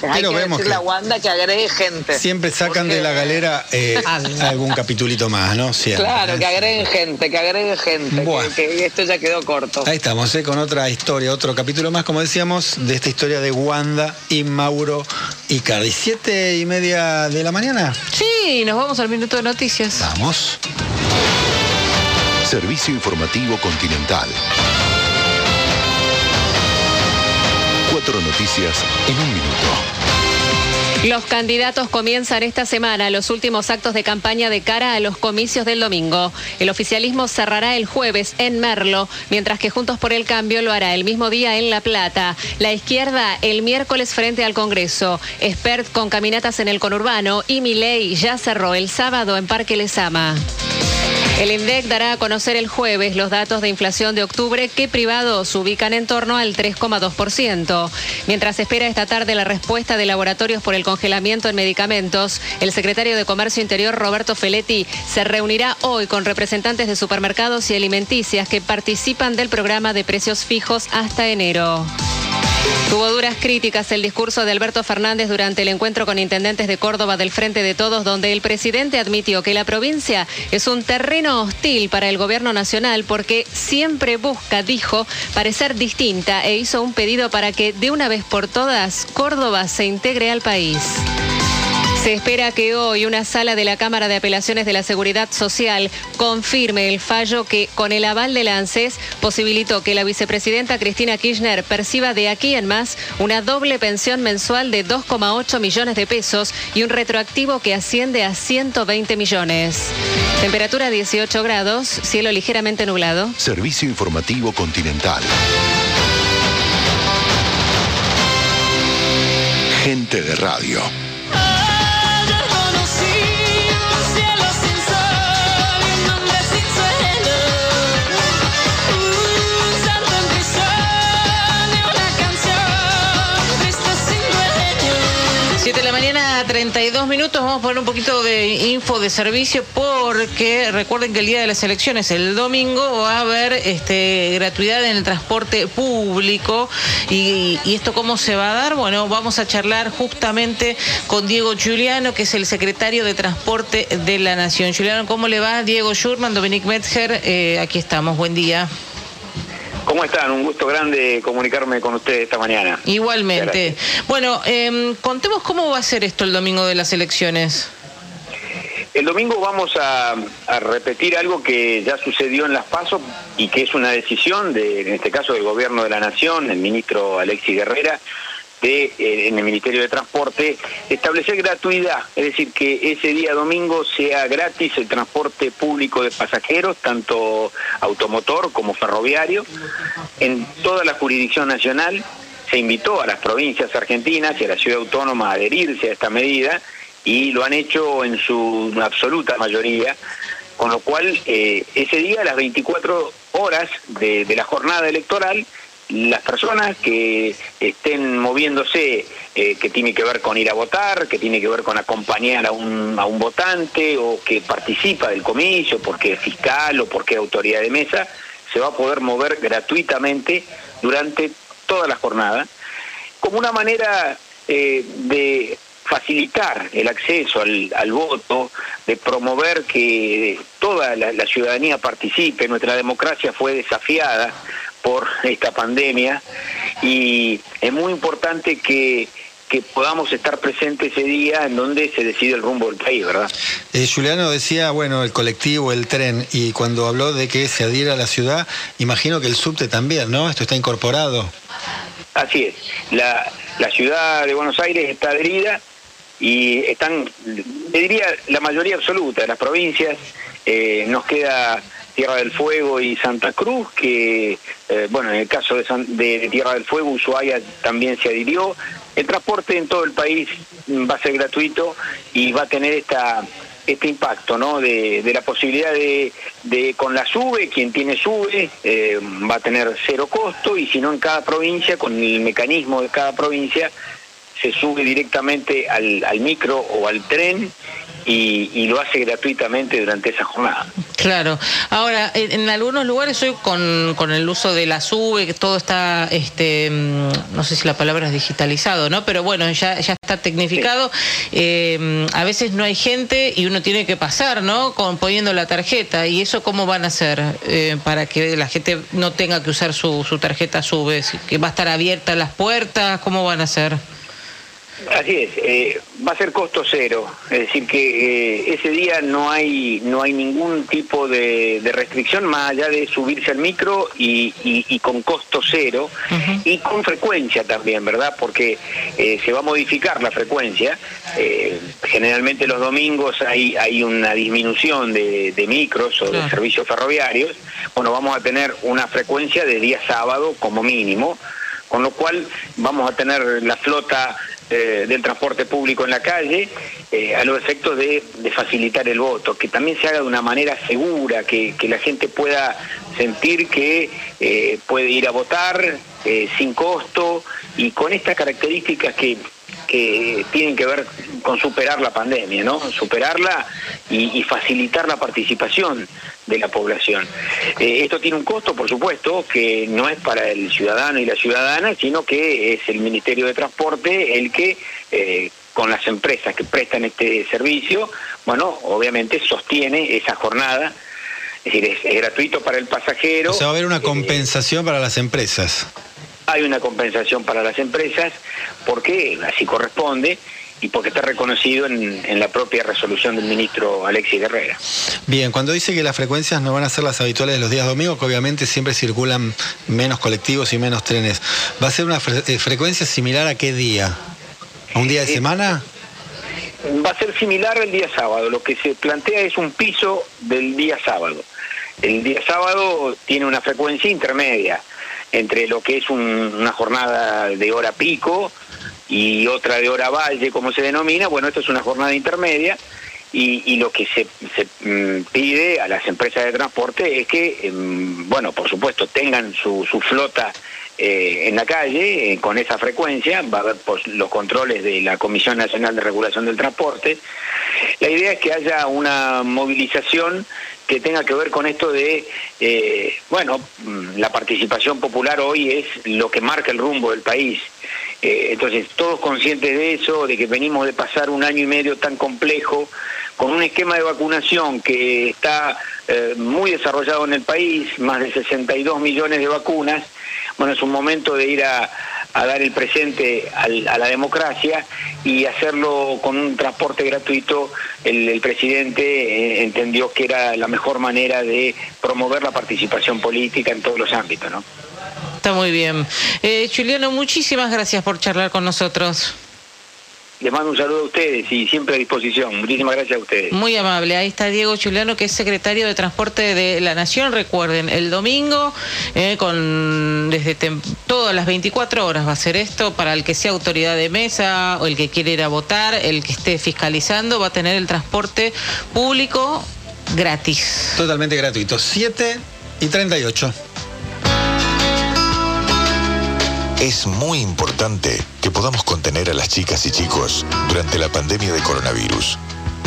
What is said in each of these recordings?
personajes. Hay que vemos decirle que a Wanda que agregue gente. Siempre sacan Porque- de la galera eh, algún capitulito más, ¿no? Siempre. Claro, que agreguen gente, que agreguen gente. Que, que esto ya quedó corto. Ahí estamos, ¿eh? con otra historia, otro capítulo más, como decíamos, de esta historia de Wanda y Mauro Icardi. ¿Siete y media de la mañana? Sí, nos vamos al minuto de noticias. Vamos. Servicio Informativo Continental. Cuatro noticias en un minuto. Los candidatos comienzan esta semana los últimos actos de campaña de cara a los comicios del domingo. El oficialismo cerrará el jueves en Merlo, mientras que Juntos por el Cambio lo hará el mismo día en La Plata. La izquierda el miércoles frente al Congreso. Expert con caminatas en el conurbano y Milei ya cerró el sábado en Parque Lesama. El INDEC dará a conocer el jueves los datos de inflación de octubre que privados ubican en torno al 3,2%. Mientras espera esta tarde la respuesta de laboratorios por el congelamiento en medicamentos, el secretario de Comercio Interior Roberto Feletti se reunirá hoy con representantes de supermercados y alimenticias que participan del programa de precios fijos hasta enero. Tuvo duras críticas el discurso de Alberto Fernández durante el encuentro con intendentes de Córdoba del Frente de Todos, donde el presidente admitió que la provincia es un terreno hostil para el gobierno nacional porque siempre busca, dijo, parecer distinta e hizo un pedido para que de una vez por todas Córdoba se integre al país. Se espera que hoy una sala de la Cámara de Apelaciones de la Seguridad Social confirme el fallo que, con el aval de la ANSES, posibilitó que la vicepresidenta Cristina Kirchner perciba de aquí en más una doble pensión mensual de 2,8 millones de pesos y un retroactivo que asciende a 120 millones. Temperatura 18 grados, cielo ligeramente nublado. Servicio Informativo Continental. Gente de radio. Mañana, 32 minutos. Vamos a poner un poquito de info de servicio porque recuerden que el día de las elecciones, el domingo, va a haber este, gratuidad en el transporte público. Y, y esto cómo se va a dar? Bueno, vamos a charlar justamente con Diego Giuliano, que es el secretario de Transporte de la Nación. Giuliano, ¿cómo le va? Diego Schurman, Dominic Metzger, eh, aquí estamos. Buen día. ¿Cómo están? Un gusto grande comunicarme con ustedes esta mañana. Igualmente. Bueno, em, contemos cómo va a ser esto el domingo de las elecciones. El domingo vamos a, a repetir algo que ya sucedió en las PASO y que es una decisión, de, en este caso del Gobierno de la Nación, el ministro Alexis Guerrera, de, eh, en el Ministerio de Transporte, establecer gratuidad, es decir, que ese día domingo sea gratis el transporte público de pasajeros, tanto automotor como ferroviario, en toda la jurisdicción nacional. Se invitó a las provincias argentinas y a la ciudad autónoma a adherirse a esta medida y lo han hecho en su absoluta mayoría, con lo cual eh, ese día, a las 24 horas de, de la jornada electoral, las personas que estén moviéndose, eh, que tiene que ver con ir a votar, que tiene que ver con acompañar a un, a un votante o que participa del comicio porque es fiscal o porque es autoridad de mesa, se va a poder mover gratuitamente durante toda la jornada, como una manera eh, de facilitar el acceso al, voto, de promover que toda la ciudadanía participe. Nuestra democracia fue desafiada por esta pandemia y es muy importante que, que podamos estar presentes ese día en donde se decide el rumbo del país, ¿verdad? Eh, Juliano decía, bueno, el colectivo, el tren, y cuando habló de que se adhiera a la ciudad, imagino que el subte también, ¿no? Esto está incorporado. Así es. La, la ciudad de Buenos Aires está adherida y están, le diría, la mayoría absoluta de las provincias. Eh, nos queda Tierra del Fuego y Santa Cruz, que, eh, bueno, en el caso de, San- de- Tierra del Fuego, Ushuaia también se adhirió. El transporte en todo el país mm, va a ser gratuito y va a tener esta este impacto, ¿no? De, de la posibilidad de, de con la SUBE, quien tiene SUBE eh, va a tener cero costo y si no en cada provincia, con el mecanismo de cada provincia, se sube directamente al, al micro o al tren y, y lo hace gratuitamente durante esa jornada. Claro. Ahora, en, en algunos lugares hoy con, con el uso de la SUBE, que todo está, este, mm, no sé si la palabra es digitalizado, ¿no? Pero bueno, ya, ya está tecnificado. Eh, a veces no hay gente y uno tiene que pasar, ¿no? Con, poniendo la tarjeta. ¿Y eso cómo van a hacer eh, para que la gente no tenga que usar su, su tarjeta SUBE? ¿Que va a estar abierta las puertas? ¿Cómo van a hacer? Así es, eh, va a ser costo cero, es decir que eh, ese día no hay no hay ningún tipo de, de restricción más allá de subirse al micro y, y- y con costo cero y con frecuencia también, ¿verdad? Porque eh, se va a modificar la frecuencia. Eh, generalmente los domingos hay hay una disminución de, de micros o de servicios ferroviarios. Bueno, vamos a tener una frecuencia de día sábado como mínimo con lo cual vamos a tener la flota eh, del transporte público en la calle eh, a los efectos de, facilitar el voto, que también se haga de una manera segura, que, que la gente pueda sentir que eh, puede ir a votar eh, sin costo y con estas características que, que tienen que ver con superar la pandemia, ¿no? Superarla y, y facilitar la participación de la población. Eh, esto tiene un costo, por supuesto, que no es para el ciudadano y la ciudadana, sino que es el Ministerio de Transporte el que, eh, con las empresas que prestan este servicio, bueno, obviamente sostiene esa jornada. Es decir, es, es gratuito para el pasajero. O sea, va a haber una Eh, compensación para las empresas. Hay una compensación para las empresas porque así corresponde y porque está reconocido en, en la propia resolución del ministro Alexis Guerrera. Bien, cuando dice que las frecuencias no van a ser las habituales de los días domingos, que obviamente siempre circulan menos colectivos y menos trenes, ¿va a ser una fre- eh, frecuencia similar a qué día? ¿A un día de Sí. semana? Va a ser similar el día sábado, lo que se plantea es un piso del día sábado. El día sábado tiene una frecuencia intermedia entre lo que es un- una jornada de hora pico y otra de hora valle, como se denomina. Bueno, esto es una jornada intermedia y, y lo que se, se, mm, pide a las empresas de transporte es que, em, bueno, por supuesto, tengan su, su flota eh, en la calle eh, con esa frecuencia, va a haber pues, los controles de la Comisión Nacional de Regulación del Transporte. La idea es que haya una movilización que tenga que ver con esto de, eh, bueno, la participación popular hoy es lo que marca el rumbo del país. Eh, entonces, todos conscientes de eso, de que venimos de pasar un año y medio tan complejo, con un esquema de vacunación que está eh, muy desarrollado en el país, más de 62 millones de vacunas, bueno, es un momento de ir a, a dar el presente al- a la democracia y hacerlo con un transporte gratuito. El, presidente eh, entendió que era la mejor manera de promover la participación política en todos los ámbitos, ¿no? Está muy bien. Eh, Juliano, muchísimas gracias por charlar con nosotros. Les mando un saludo a ustedes y siempre a disposición. Muchísimas gracias a ustedes. Muy amable. Ahí está Diego Juliano, que es secretario de Transporte de la Nación. Recuerden, el domingo, eh, con desde tem- todas las 24 horas va a ser esto. Para el que sea autoridad de mesa o el que quiere ir a votar, el que esté fiscalizando, va a tener el transporte público gratis. Totalmente gratuito. 7 y 38. Es muy importante que podamos contener a las chicas y chicos durante la pandemia de coronavirus.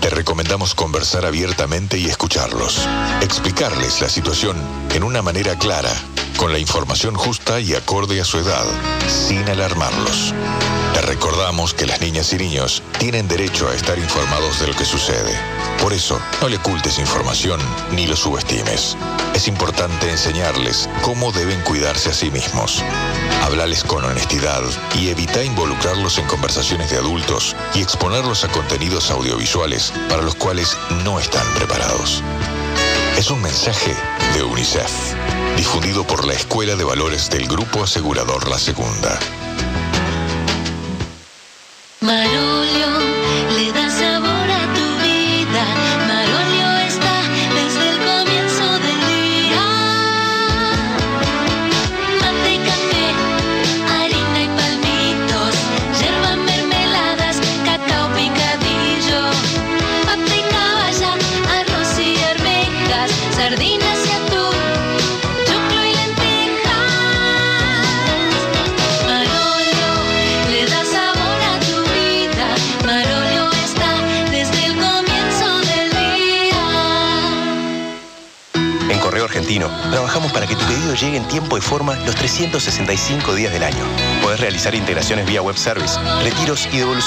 Te recomendamos conversar abiertamente y escucharlos. Explicarles la situación en una manera clara, con la información justa y acorde a su edad, sin alarmarlos. Te recordamos que las niñas y niños tienen derecho a estar informados de lo que sucede. Por eso, no le ocultes información ni lo subestimes. Es importante enseñarles cómo deben cuidarse a sí mismos. Hablales con honestidad y evita involucrarlos en conversaciones de adultos y exponerlos a contenidos audiovisuales para los cuales no están preparados. Es un mensaje de UNICEF, difundido por la Escuela de Valores del Grupo Asegurador La Segunda. Trabajamos para que tu pedido llegue en tiempo y forma los 365 días del año. Podés realizar integraciones vía web service, retiros y devoluciones